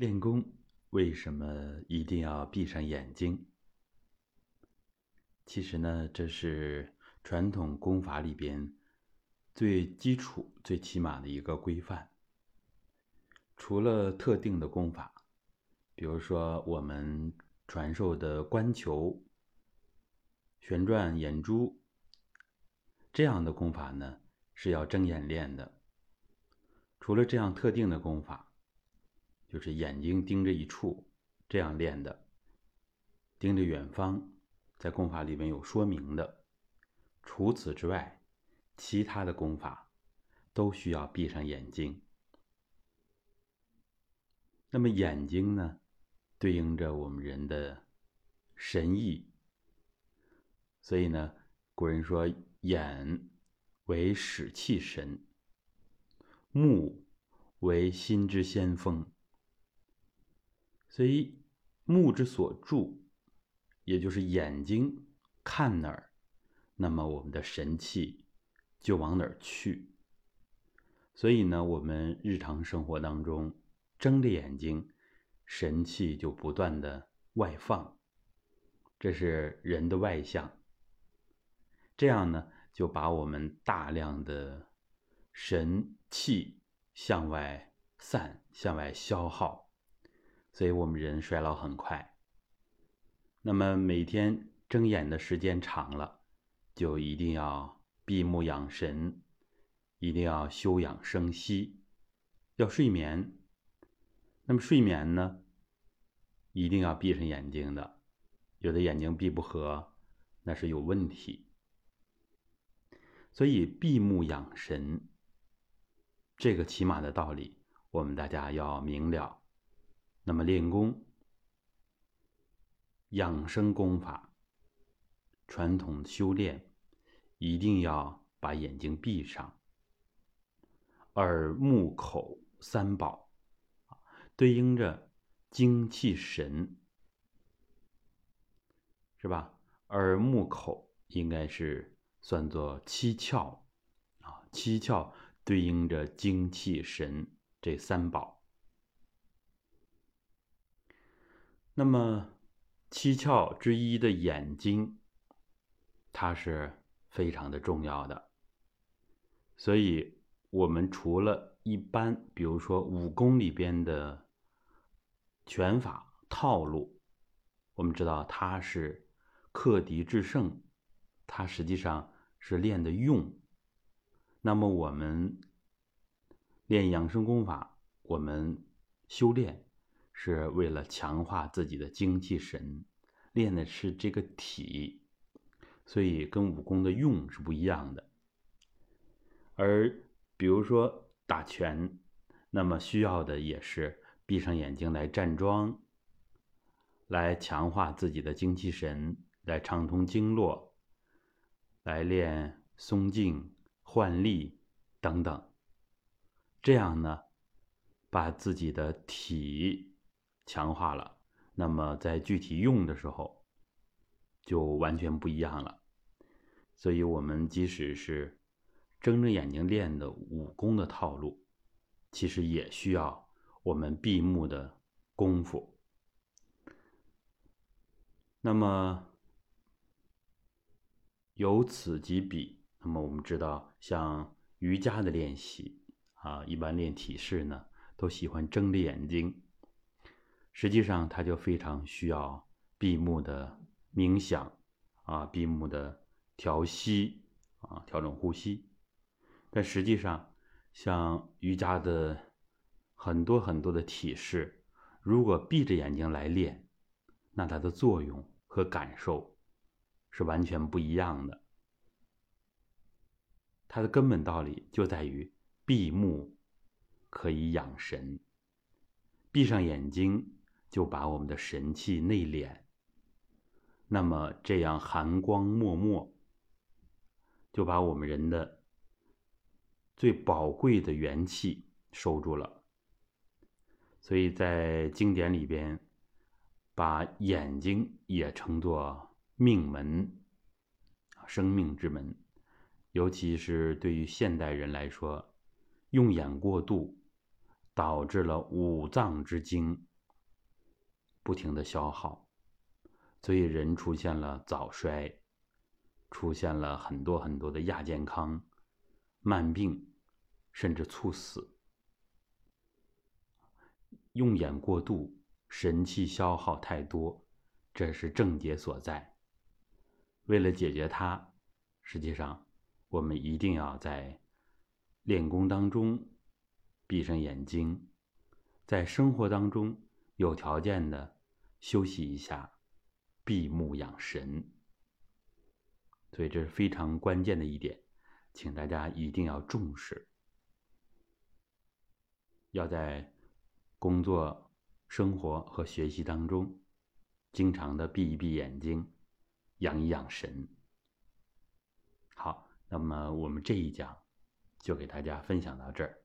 练功为什么一定要闭上眼睛？其实呢，这是传统功法里边最基础、最起码的一个规范。除了特定的功法，比如说我们传授的观球、旋转眼珠这样的功法呢，是要睁眼练的。除了这样特定的功法。就是眼睛盯着一处，这样练的。盯着远方，在功法里面有说明的。除此之外，其他的功法都需要闭上眼睛。那么眼睛呢，对应着我们人的神意。所以呢，古人说眼为使气神，目为心之先锋。所以，目之所注，也就是眼睛看哪儿，那么我们的神气就往哪儿去。所以呢，我们日常生活当中睁着眼睛，神气就不断的外放，这是人的外向。这样呢，就把我们大量的神气向外散，向外消耗。所以我们人衰老很快。那么每天睁眼的时间长了，就一定要闭目养神，一定要休养生息，要睡眠。那么睡眠呢，一定要闭上眼睛的。有的眼睛闭不合，那是有问题。所以闭目养神，这个起码的道理，我们大家要明了。那么练功、养生功法、传统修炼，一定要把眼睛闭上。耳、目、口三宝，对应着精气神，是吧？耳、目、口应该是算作七窍啊，七窍对应着精气神这三宝。那么，七窍之一的眼睛，它是非常的重要的。所以，我们除了一般，比如说武功里边的拳法套路，我们知道它是克敌制胜，它实际上是练的用。那么，我们练养生功法，我们修炼。是为了强化自己的精气神，练的是这个体，所以跟武功的用是不一样的。而比如说打拳，那么需要的也是闭上眼睛来站桩，来强化自己的精气神，来畅通经络，来练松劲、换力等等。这样呢，把自己的体。强化了，那么在具体用的时候，就完全不一样了。所以，我们即使是睁着眼睛练的武功的套路，其实也需要我们闭目的功夫。那么，由此及彼，那么我们知道，像瑜伽的练习啊，一般练体式呢，都喜欢睁着眼睛。实际上，他就非常需要闭目的冥想啊，闭目的调息啊，调整呼吸。但实际上，像瑜伽的很多很多的体式，如果闭着眼睛来练，那它的作用和感受是完全不一样的。它的根本道理就在于闭目可以养神，闭上眼睛。就把我们的神气内敛，那么这样寒光脉脉，就把我们人的最宝贵的元气收住了。所以在经典里边，把眼睛也称作命门，生命之门。尤其是对于现代人来说，用眼过度，导致了五脏之精。不停的消耗，所以人出现了早衰，出现了很多很多的亚健康、慢病，甚至猝死。用眼过度，神气消耗太多，这是症结所在。为了解决它，实际上我们一定要在练功当中闭上眼睛，在生活当中有条件的休息一下，闭目养神。所以这是非常关键的一点，请大家一定要重视，要在。工作、生活和学习当中，经常的闭一闭眼睛，养一养神。好，那么我们这一讲就给大家分享到这儿。